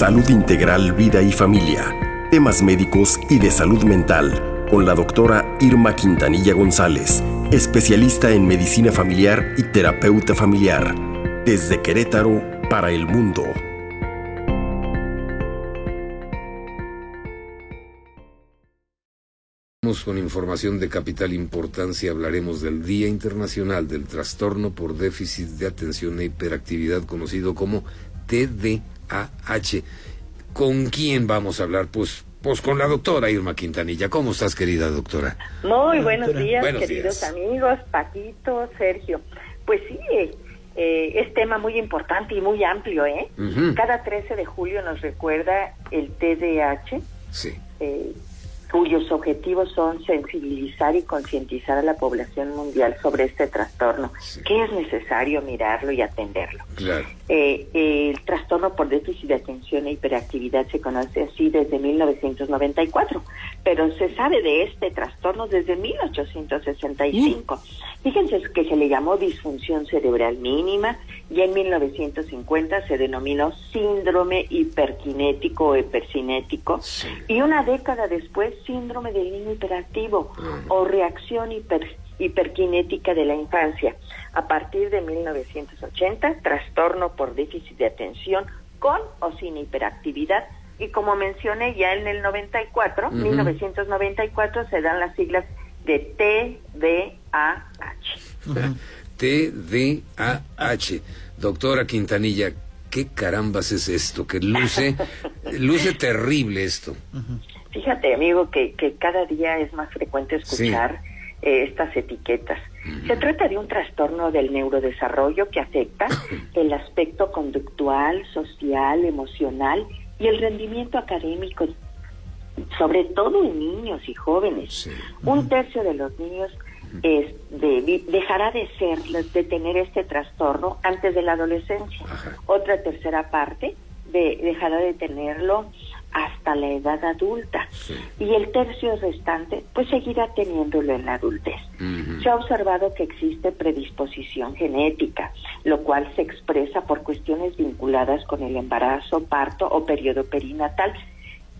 Salud Integral, Vida y Familia. Temas médicos y de salud mental con la doctora Irma Quintanilla González, especialista en medicina familiar y terapeuta familiar. Desde Querétaro para el mundo. Con información de capital importancia hablaremos del Día Internacional del Trastorno por Déficit de Atención e Hiperactividad, conocido como TDAH. ¿Con quién vamos a hablar? Pues, pues con la doctora Irma Quintanilla. ¿Cómo estás, querida doctora? Muy buenos días, queridos amigos, Paquito, Sergio. Pues sí, eh, es tema muy importante y muy amplio, ¿eh? Cada 13 de julio nos recuerda el TDAH. Sí. Eh, cuyos objetivos son sensibilizar y concientizar a la población mundial sobre este trastorno, que es necesario mirarlo y atenderlo. Eh, el trastorno por déficit de atención e hiperactividad se conoce así desde 1994, pero se sabe de este trastorno desde 1865. Mm. Fíjense que se le llamó disfunción cerebral mínima y en 1950 se denominó síndrome hiperkinético o hipercinético y una década después síndrome del niño hiperactivo o reacción hiperkinética de la infancia. A partir de 1980, trastorno por déficit de atención con o sin hiperactividad. Y como mencioné ya en el 94, 1994 se dan las siglas de TDAH. TDAH. Doctora Quintanilla, ¿qué carambas es esto? Que luce, luce terrible esto. Fíjate, amigo, que, que cada día es más frecuente escuchar eh, estas etiquetas. Se trata de un trastorno del neurodesarrollo que afecta el aspecto conductual, social, emocional y el rendimiento académico, sobre todo en niños y jóvenes. Un tercio de los niños es de, dejará de ser, de tener este trastorno antes de la adolescencia. Otra tercera parte de, dejará de tenerlo hasta la edad adulta y el tercio restante pues seguirá teniéndolo en la adultez. Se ha observado que existe predisposición genética, lo cual se expresa por cuestiones vinculadas con el embarazo, parto o periodo perinatal.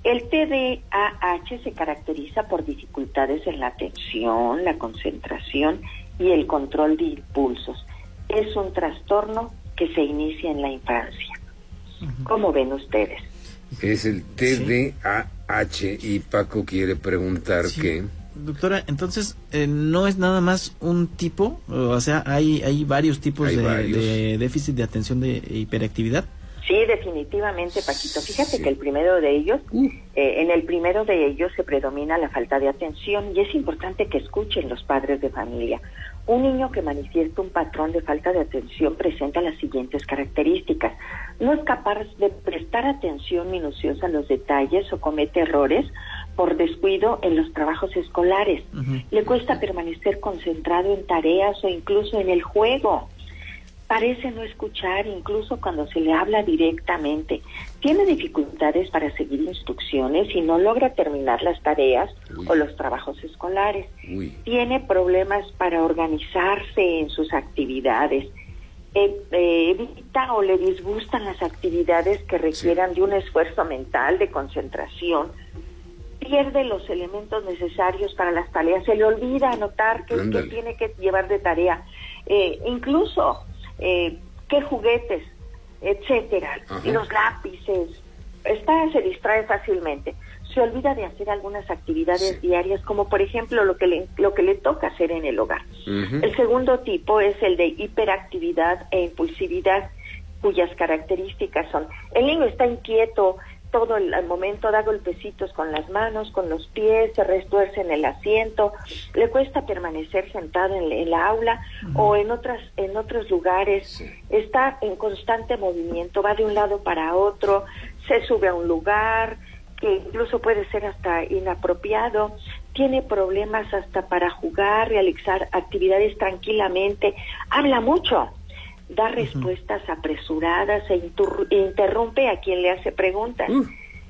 El TDAH se caracteriza por dificultades en la atención, la concentración y el control de impulsos. Es un trastorno que se inicia en la infancia. ¿Cómo ven ustedes? Es el TDAH y Paco quiere preguntar qué. Doctora, entonces, eh, ¿no es nada más un tipo? O sea, ¿hay, hay varios tipos de, déficit de atención de hiperactividad? Sí, definitivamente, Paquito. Fíjate que el primero de ellos, uh. eh, en el primero de ellos se predomina la falta de atención y es importante que escuchen los padres de familia. Un niño que manifiesta un patrón de falta de atención presenta las siguientes características. No es capaz de prestar atención minuciosa a los detalles o comete errores por descuido en los trabajos escolares. Le cuesta permanecer concentrado en tareas o incluso en el juego parece no escuchar incluso cuando se le habla directamente. Tiene dificultades para seguir instrucciones y no logra terminar las tareas o los trabajos escolares. Tiene problemas para organizarse en sus actividades. Eh, eh, evita o le disgustan las actividades que requieran de un esfuerzo mental, de concentración. Pierde los elementos necesarios para las tareas. Se le olvida anotar qué, tiene que llevar de tarea. Eh, incluso eh, qué juguetes, etcétera, los lápices, está, se distrae fácilmente. Se olvida de hacer algunas actividades diarias, como por ejemplo lo que le, lo que le toca hacer en el hogar. El segundo tipo es el de hiperactividad e impulsividad, cuyas características son, el niño está inquieto, todo el, momento da golpecitos con las manos, con los pies, se restuerce en el asiento, le cuesta permanecer sentado en, el aula o en otras en otros lugares, está en constante movimiento, va de un lado para otro, se sube a un lugar que incluso puede ser hasta inapropiado, tiene problemas hasta para jugar, realizar actividades tranquilamente, habla mucho da respuestas apresuradas e, interrumpe a quien le hace preguntas.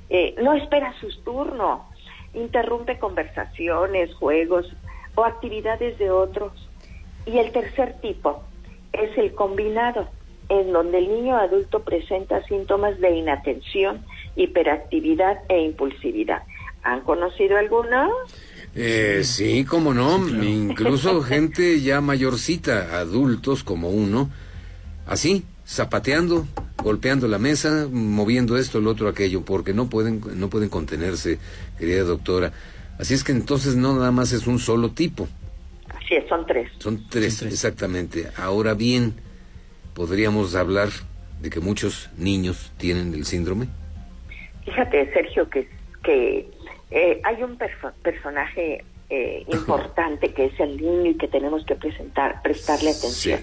Eh, no espera su turno, interrumpe conversaciones, juegos o actividades de otros. Y el tercer tipo es el combinado, en donde el niño adulto presenta síntomas de inatención hiperactividad e impulsividad. ¿Han conocido alguno? Eh, sí, cómo no, incluso gente ya mayorcita, adultos como uno, así, zapateando, golpeando la mesa, moviendo esto, lo otro, aquello, porque no pueden, no pueden contenerse, querida doctora. Así es que entonces no nada más es un solo tipo. Así es, son tres. Son tres, exactamente. Ahora bien, ¿podríamos hablar de que muchos niños tienen el síndrome? Fíjate, Sergio, que, que eh, hay un personaje eh, importante que es el niño y que tenemos que presentar, prestarle atención.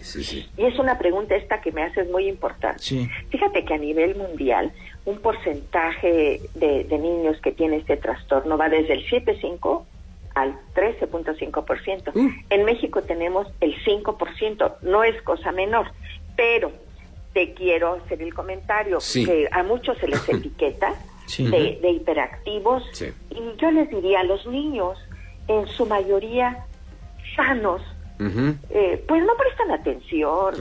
Y es una pregunta esta que me haces muy importante. Fíjate que a nivel mundial un porcentaje de, niños que tiene este trastorno va desde el 7,5 al 13.5%. Uh. En México tenemos el 5%, no es cosa menor, pero te quiero hacer el comentario que a muchos se les etiqueta de, de, hiperactivos. Y yo les diría a los niños en su mayoría sanos, eh, pues no prestan atención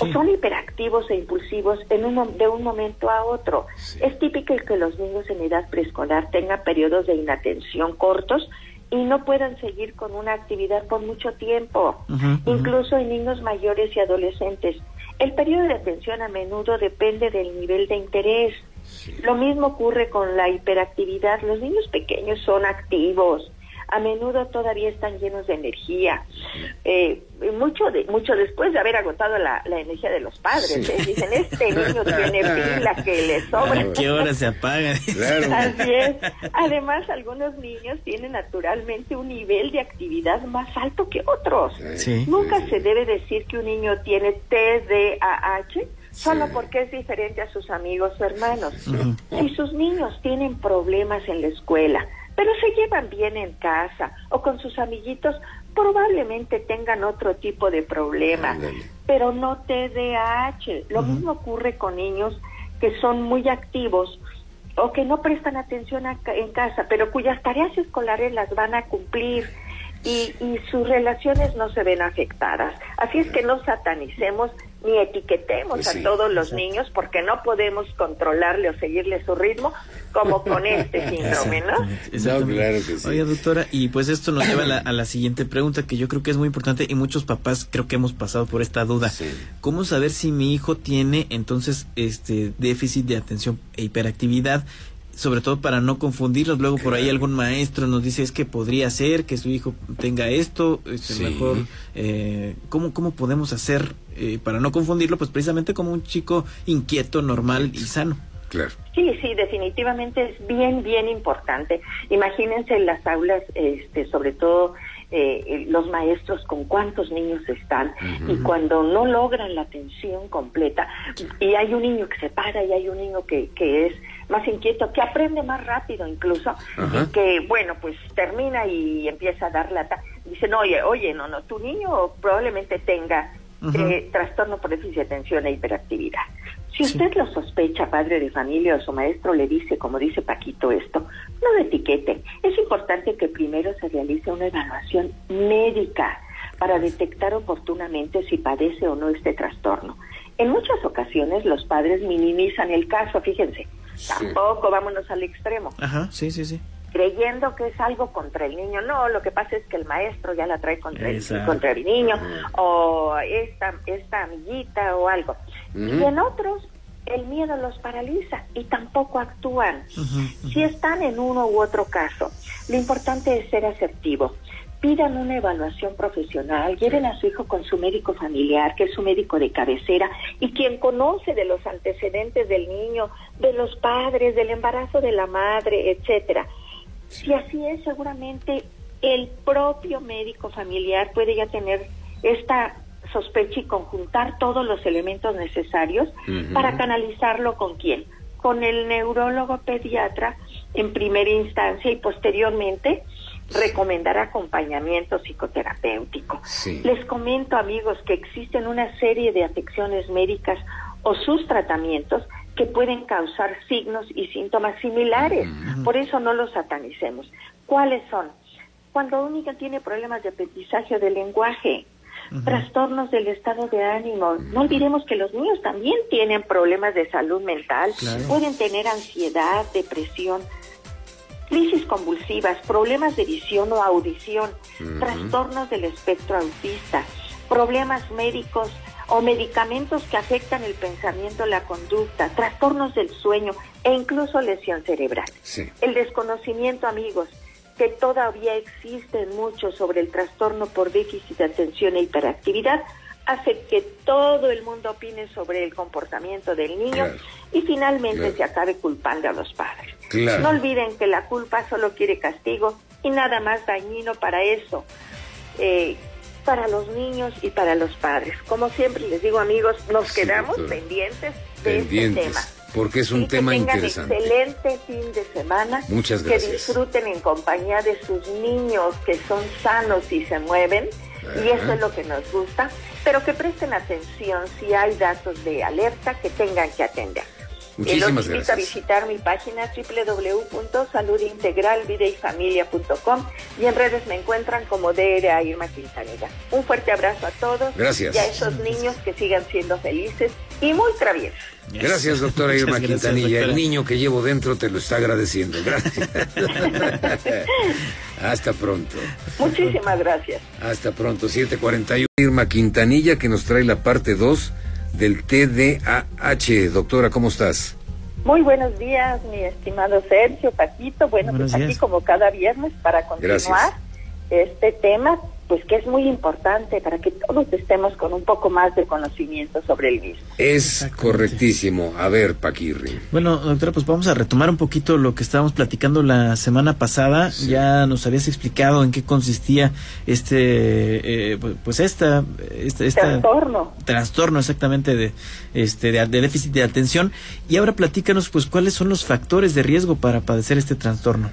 o son hiperactivos e impulsivos en un, de un momento a otro. Es típico que los niños en edad preescolar tengan periodos de inatención cortos y no puedan seguir con una actividad por mucho tiempo, incluso en niños mayores y adolescentes. El periodo de atención a menudo depende del nivel de interés. Lo mismo ocurre con la hiperactividad. Los niños pequeños son activos, a menudo todavía están llenos de energía. Eh, mucho de, mucho después de haber agotado la, energía de los padres. ¿eh? Dicen, este niño tiene pila que le sobra. ¿A qué hora se apaga? Así es. Además, algunos niños tienen naturalmente un nivel de actividad más alto que otros. Nunca se debe decir que un niño tiene TDAH solo porque es diferente a sus amigos o hermanos. Si sus niños tienen problemas en la escuela, pero se llevan bien en casa o con sus amiguitos, probablemente tengan otro tipo de problema, pero no TDAH. Lo mismo ocurre con niños que son muy activos o que no prestan atención en casa, pero cuyas tareas escolares las van a cumplir y, y sus relaciones no se ven afectadas. Así es que no satanicemos ni etiquetemos a todos los niños porque no podemos controlarle o seguirle su ritmo como con este síndrome, ¿no? claro que sí. Oye, doctora, y pues esto nos lleva a la, siguiente pregunta que yo creo que es muy importante y muchos papás creo que hemos pasado por esta duda. ¿Cómo saber si mi hijo tiene entonces este déficit de atención e hiperactividad? Sobre todo para no confundirlos. Luego por ahí algún maestro nos dice es que podría ser que su hijo tenga esto, este, mejor, eh, ¿cómo, ¿cómo podemos hacer eh, para no confundirlo? Pues precisamente como un chico inquieto, normal y sano. Claro. Sí, sí, definitivamente es bien, bien importante. Imagínense en las aulas, este, sobre todo eh, los maestros con cuántos niños están y cuando no logran la atención completa y hay un niño que se para y hay un niño que, que es más inquieto, que aprende más rápido incluso, y que, bueno, pues termina y empieza a dar lata. Dicen, oye, oye, no, no, tu niño probablemente tenga eh, trastorno por déficit de atención e hiperactividad. Si usted lo sospecha, padre de familia o su maestro le dice, como dice Paquito, esto, no lo etiqueten. Es importante que primero se realice una evaluación médica para detectar oportunamente si padece o no este trastorno. En muchas ocasiones los padres minimizan el caso, fíjense, Tampoco vámonos al extremo. Ajá, sí, sí, sí. Creyendo que es algo contra el niño. No, lo que pasa es que el maestro ya la trae contra, el, contra el niño o esta, esta amiguita o algo. Y en otros el miedo los paraliza y tampoco actúan. Si están en uno u otro caso, lo importante es ser asertivo pidan una evaluación profesional, lleven a su hijo con su médico familiar, que es su médico de cabecera, y quien conoce de los antecedentes del niño, de los padres, del embarazo de la madre, etcétera. Si así es, seguramente el propio médico familiar puede ya tener esta sospecha y conjuntar todos los elementos necesarios para canalizarlo con quién, con el neurólogo pediatra en primera instancia y posteriormente recomendar acompañamiento psicoterapéutico. Les comento, amigos, que existen una serie de afecciones médicas o sus tratamientos que pueden causar signos y síntomas similares. Por eso no los satanicemos. ¿Cuáles son? Cuando un niño tiene problemas de aprendizaje o de lenguaje, trastornos del estado de ánimo. No olvidemos que los niños también tienen problemas de salud mental, pueden tener ansiedad, depresión, crisis convulsivas, problemas de visión o audición, trastornos del espectro autista, problemas médicos o medicamentos que afectan el pensamiento, la conducta, trastornos del sueño e incluso lesión cerebral. El desconocimiento, amigos, que todavía existe mucho sobre el trastorno por déficit de atención e hiperactividad, hace que todo el mundo opine sobre el comportamiento del niño y finalmente se acabe culpando a los padres. No olviden que la culpa solo quiere castigo y nada más dañino para eso. Eh, para los niños y para los padres. Como siempre les digo amigos, nos quedamos pendientes de este tema. Porque es un tema que interesante. Excelente fin de semana. Muchas gracias. Que disfruten en compañía de sus niños que son sanos y se mueven. Y eso es lo que nos gusta. Pero que presten atención si hay datos de alerta que tengan que atender. Muchísimas los invito a visitar mi página www.saludintegralvideyfamilia.com y en redes me encuentran como DRA Irma Quintanilla. Un fuerte abrazo a todos Gracias. y a esos niños que sigan siendo felices y muy traviesos. Gracias, doctora Irma Quintanilla. El niño que llevo dentro te lo está agradeciendo. Gracias. Hasta pronto. Muchísimas gracias. Hasta pronto. 741. Irma Quintanilla que nos trae la parte 2 del TDAH. Doctora, ¿cómo estás? Muy buenos días, mi estimado Sergio, Paquito. Bueno, pues aquí como cada viernes para continuar este tema pues que es muy importante para que todos estemos con un poco más de conocimiento sobre el mismo. Es correctísimo. A ver, Paquirri. Bueno, doctora, pues vamos a retomar un poquito lo que estábamos platicando la semana pasada. Ya nos habías explicado en qué consistía este, eh, pues, pues esta, este, trastorno. Trastorno, exactamente, de, este, de, de déficit de atención. Y ahora platícanos, pues, cuáles son los factores de riesgo para padecer este trastorno.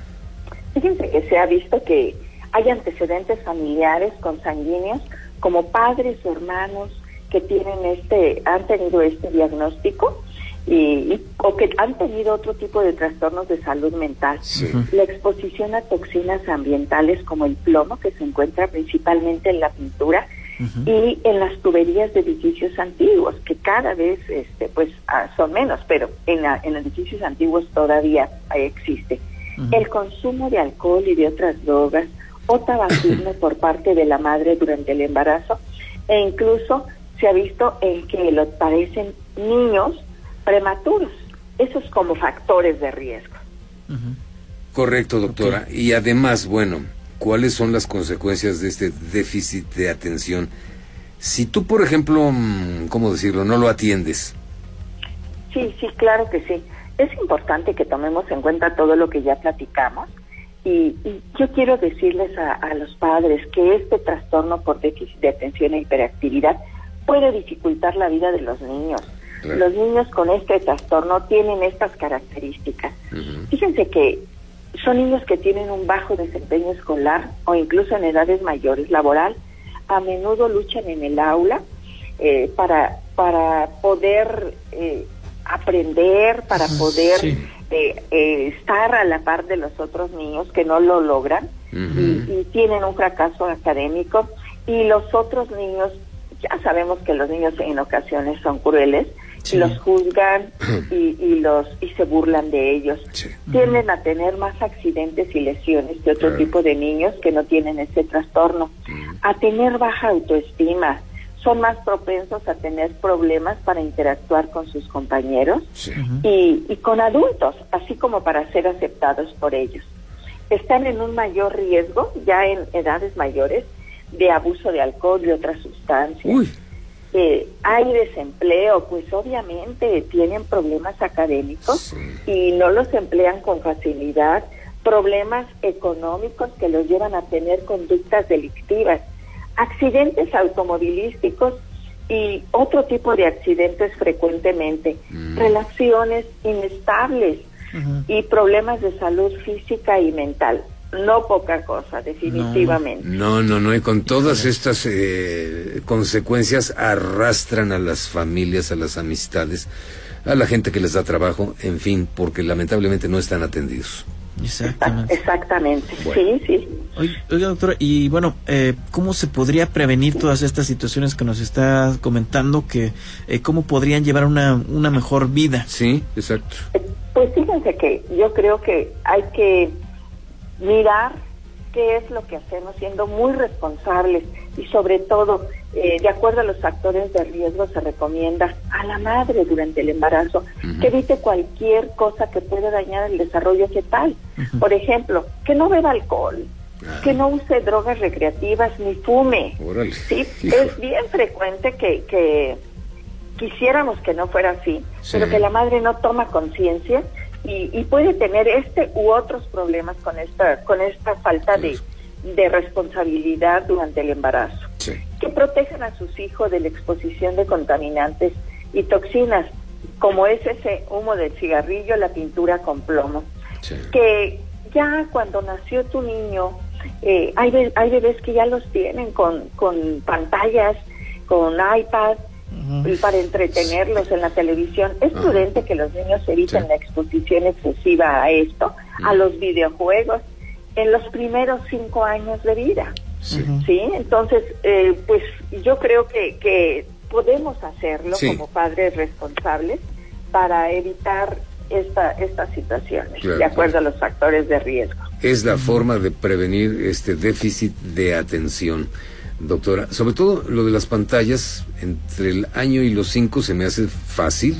Fíjense que se ha visto que hay antecedentes familiares consanguíneos como padres o hermanos que tienen este, han tenido este diagnóstico y, o que han tenido otro tipo de trastornos de salud mental. La exposición a toxinas ambientales como el plomo, que se encuentra principalmente en la pintura, y en las tuberías de edificios antiguos, que cada vez este, pues ah, son menos, pero en, en edificios antiguos todavía existe. El consumo de alcohol y de otras drogas, o tabaquismo por parte de la madre durante el embarazo e incluso se ha visto en que lo padecen niños prematuros. Esos como factores de riesgo. Correcto, doctora. Y además, bueno, ¿cuáles son las consecuencias de este déficit de atención? Si tú, por ejemplo, mm, ¿cómo decirlo?, no lo atiendes. Sí, sí, claro que sí. Es importante que tomemos en cuenta todo lo que ya platicamos y, yo quiero decirles a, los padres que este trastorno por déficit de atención e hiperactividad puede dificultar la vida de los niños. Los niños con este trastorno tienen estas características. Fíjense que son niños que tienen un bajo desempeño escolar o incluso en edades mayores laboral. A menudo luchan en el aula eh, para, para poder eh, aprender, para poder eh, estar a la par de los otros niños que no lo logran y, tienen un fracaso académico. Y los otros niños, ya sabemos que los niños en ocasiones son crueles, y los juzgan y, los y se burlan de ellos. Tienden a tener más accidentes y lesiones que otro tipo de niños que no tienen ese trastorno, a tener baja autoestima, son más propensos a tener problemas para interactuar con sus compañeros y, y, con adultos, así como para ser aceptados por ellos. Están en un mayor riesgo, ya en edades mayores, de abuso de alcohol y otras sustancias. Eh, hay desempleo, pues obviamente tienen problemas académicos y no los emplean con facilidad, problemas económicos que los llevan a tener conductas delictivas accidentes automovilísticos y otro tipo de accidentes frecuentemente, mm. relaciones inestables y problemas de salud física y mental. No poca cosa, definitivamente. No, no, no, y con todas estas eh, consecuencias arrastran a las familias, a las amistades, a la gente que les da trabajo, en fin, porque lamentablemente no están atendidos. Exactamente. Exactamente, sí, sí. Oiga, doctora, y bueno, eh, ¿cómo se podría prevenir todas estas situaciones que nos está comentando? que eh, ¿Cómo podrían llevar una, una mejor vida? Sí, exacto. Pues fíjense que yo creo que hay que mirar qué es lo que hacemos siendo muy responsables y sobre todo, eh, de acuerdo a los factores de riesgo, se recomienda a la madre durante el embarazo que evite cualquier cosa que pueda dañar el desarrollo fetal. Por ejemplo, que no beba alcohol, que no use drogas recreativas ni fume. ¿sí? Es bien frecuente que, que quisiéramos que no fuera así, pero que la madre no toma conciencia y, puede tener este u otros problemas con esta, con esta falta de, de responsabilidad durante el embarazo. Que protejan a sus hijos de la exposición de contaminantes y toxinas, como es ese humo del cigarrillo, la pintura con plomo. Que ya cuando nació tu niño, eh, hay, hay bebés que ya los tienen con, con pantallas, con iPad, y para entretenerlos en la televisión. Es prudente que los niños eviten la exposición excesiva a esto, a los videojuegos, en los primeros cinco años de vida. Sí. Entonces, eh, pues yo creo que, que podemos hacerlo como padres responsables para evitar esta, estas situaciones, de acuerdo a los factores de riesgo. Es la forma de prevenir este déficit de atención doctora. Sobre todo lo de las pantallas, entre el año y los cinco se me hace fácil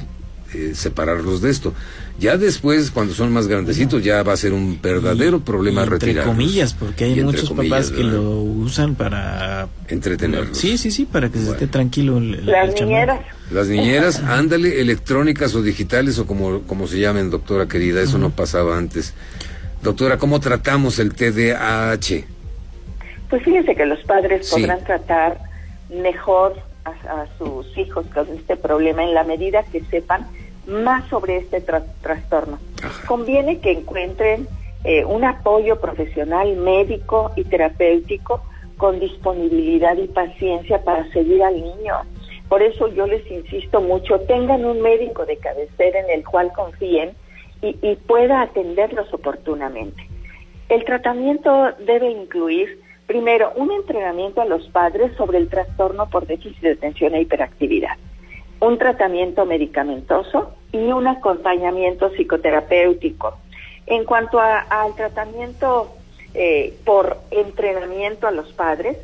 eh, separarlos de esto. Ya después, cuando son más grandecitos, ya va a ser un verdadero problema retirar. Entre comillas, porque hay muchos papás que lo usan para... Entretenerlos. Sí, sí, sí, para que se esté tranquilo. Las niñeras. Las niñeras, ándale, electrónicas o digitales o como, como se llamen, doctora querida, eso no pasaba antes. Doctora, ¿cómo tratamos el TDAH? Pues fíjense que los padres podrán tratar mejor a, sus hijos con este problema en la medida que sepan más sobre este trastorno. Conviene que encuentren eh, un apoyo profesional, médico y terapéutico con disponibilidad y paciencia para seguir al niño. Por eso yo les insisto mucho, tengan un médico de cabecera en el cual confíen y, y pueda atenderlos oportunamente. El tratamiento debe incluir Primero, un entrenamiento a los padres sobre el trastorno por déficit de atención e hiperactividad, un tratamiento medicamentoso y un acompañamiento psicoterapéutico. En cuanto al tratamiento eh, por entrenamiento a los padres,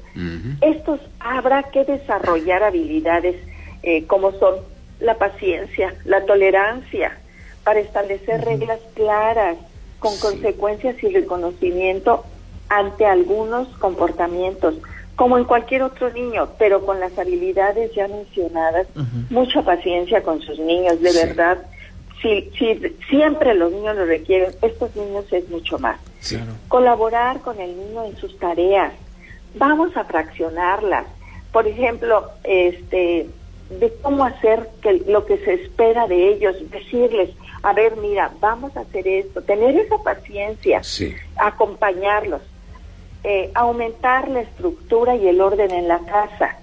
estos habrá que desarrollar habilidades eh, como son la paciencia, la tolerancia, para establecer reglas claras, con consecuencias y reconocimiento ante algunos comportamientos, como en cualquier otro niño, pero con las habilidades ya mencionadas, mucha paciencia con sus niños, de verdad. Si, si siempre los niños lo requieren, estos niños es mucho más. Colaborar con el niño en sus tareas. Vamos a fraccionarlas. Por ejemplo, este de cómo hacer que lo que se espera de ellos, decirles, a ver, mira, vamos a hacer esto, tener esa paciencia, acompañarlos. Eh, aumentar la estructura y el orden en la casa,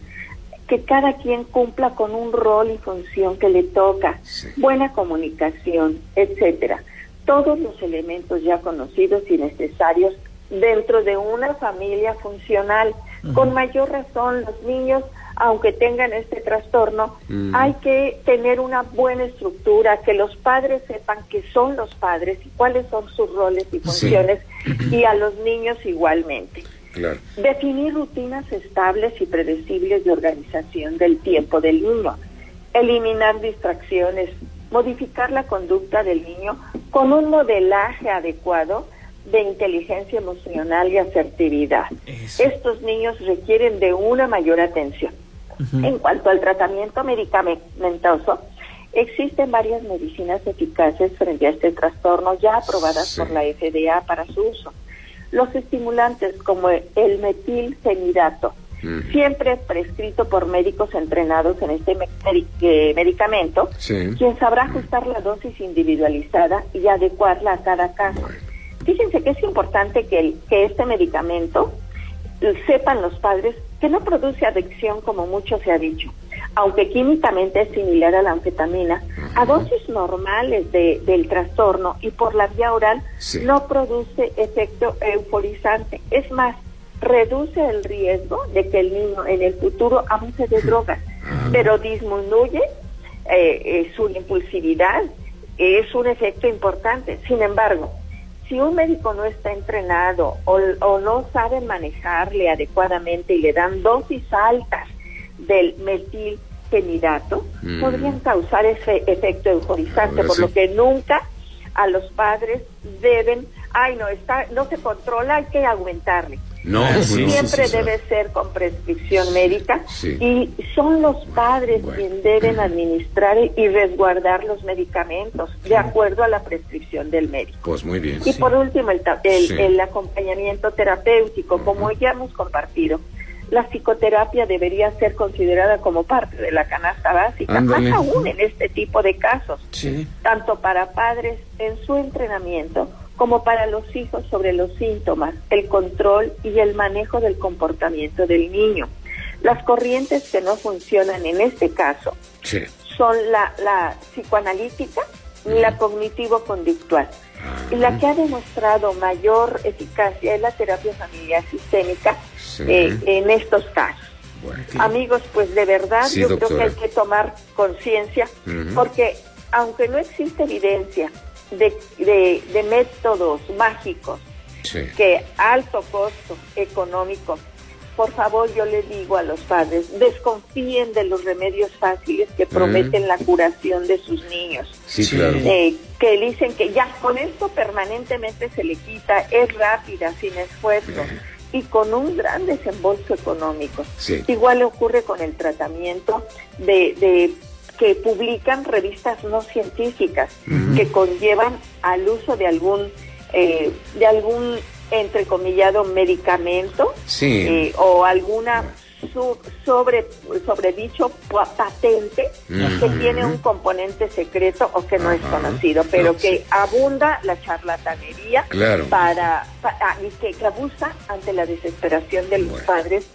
que cada quien cumpla con un rol y función que le toca, buena comunicación, etcétera. Todos los elementos ya conocidos y necesarios dentro de una familia funcional. Con mayor razón, los niños aunque tengan este trastorno, mm. hay que tener una buena estructura, que los padres sepan que son los padres y cuáles son sus roles y funciones, y a los niños igualmente. Definir rutinas estables y predecibles de organización del tiempo del niño, eliminar distracciones, modificar la conducta del niño con un modelaje adecuado de inteligencia emocional y asertividad. Estos niños requieren de una mayor atención. En cuanto al tratamiento medicamentoso, existen varias medicinas eficaces frente a este trastorno ya aprobadas por la FDA para su uso. Los estimulantes como el metilfenidato, siempre prescrito por médicos entrenados en este eh, medicamento, quien sabrá ajustar la dosis individualizada y adecuarla a cada caso. Fíjense que es importante que, que este medicamento sepan los padres que no produce adicción como mucho se ha dicho. Aunque químicamente es similar a la anfetamina, a dosis normales de, del trastorno y por la vía oral no produce efecto euforizante. Es más, reduce el riesgo de que el niño en el futuro abuse de drogas, pero disminuye eh, eh, su impulsividad. Es un efecto importante. Sin embargo, si un médico no está entrenado o, o no sabe manejarle adecuadamente y le dan dosis altas del metil fenidato, mm. podrían causar ese efecto euforizante, por lo que nunca a los padres deben, ay no, está, no se controla, hay que aumentarle. No, siempre debe ser con prescripción médica. Y son los padres quienes deben administrar y resguardar los medicamentos de acuerdo a la prescripción del médico. Pues muy bien. Y por último, el, el, acompañamiento terapéutico, como ya hemos compartido la psicoterapia debería ser considerada como parte de la canasta básica, más aún en este tipo de casos, tanto para padres en su entrenamiento como para los hijos sobre los síntomas, el control y el manejo del comportamiento del niño. Las corrientes que no funcionan en este caso son la, la psicoanalítica y la cognitivo-conductual. Y la que ha demostrado mayor eficacia es la terapia familiar sistémica eh, en estos casos. Amigos, pues de verdad yo creo que hay que tomar conciencia porque aunque no existe evidencia de, de, métodos mágicos que alto costo económico por favor yo les digo a los padres, desconfíen de los remedios fáciles que prometen la curación de sus niños. Sí, claro. Eh, que dicen que ya con esto permanentemente se le quita, es rápida, sin esfuerzo. Y con un gran desembolso económico. Igual ocurre con el tratamiento de, de que publican revistas no científicas que conllevan al uso de algún eh, de algún entrecomillado medicamento eh, o alguna sobre sobre dicho patente que tiene un componente secreto o que no es conocido, pero que abunda la charlatanería para, ah, y que, abusa ante la desesperación de los padres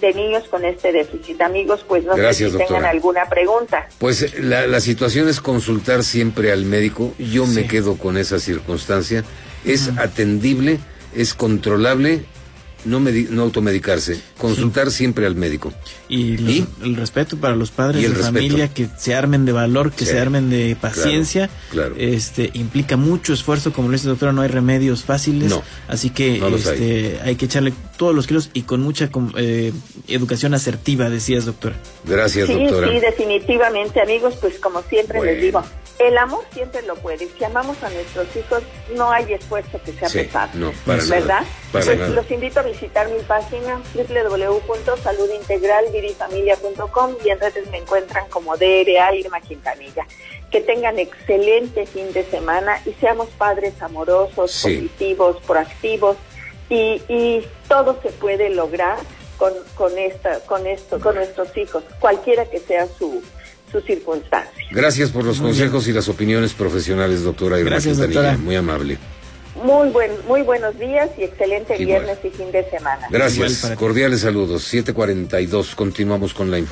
de niños con este déficit. Amigos, pues no sé si tengan alguna pregunta. Pues la, la situación es consultar siempre al médico. Yo me quedo con esa circunstancia. Es atendible es controlable no, no automedicarse, consultar siempre al médico. Y, el respeto para los padres de familia, que se armen de valor, que se armen de paciencia. Claro, Este implica mucho esfuerzo, como lo dice doctora, no hay remedios fáciles. así que este, hay. que echarle todos los kilos y con mucha eh, educación asertiva, decías, doctora. Gracias, doctora. Sí, definitivamente, amigos, pues como siempre les digo, el amor siempre lo puede. Si amamos a nuestros hijos, no hay esfuerzo que sea pesado. No, para ¿Verdad? Pues los invito a visitar mi página www.saludintegralvidifamilia.com y en redes me encuentran como DRA Irma Quintanilla. Que tengan excelente fin de semana y seamos padres amorosos, positivos, proactivos y, y todo se puede lograr con, con, esta, con, esto, con nuestros hijos, cualquiera que sea su sus circunstancias. Gracias por los consejos y las opiniones profesionales, doctora Irma Gracias, doctora. Muy amable. Muy buen, muy buenos días y excelente viernes y fin de semana. Gracias. Cordiales saludos. 742. Continuamos con la información.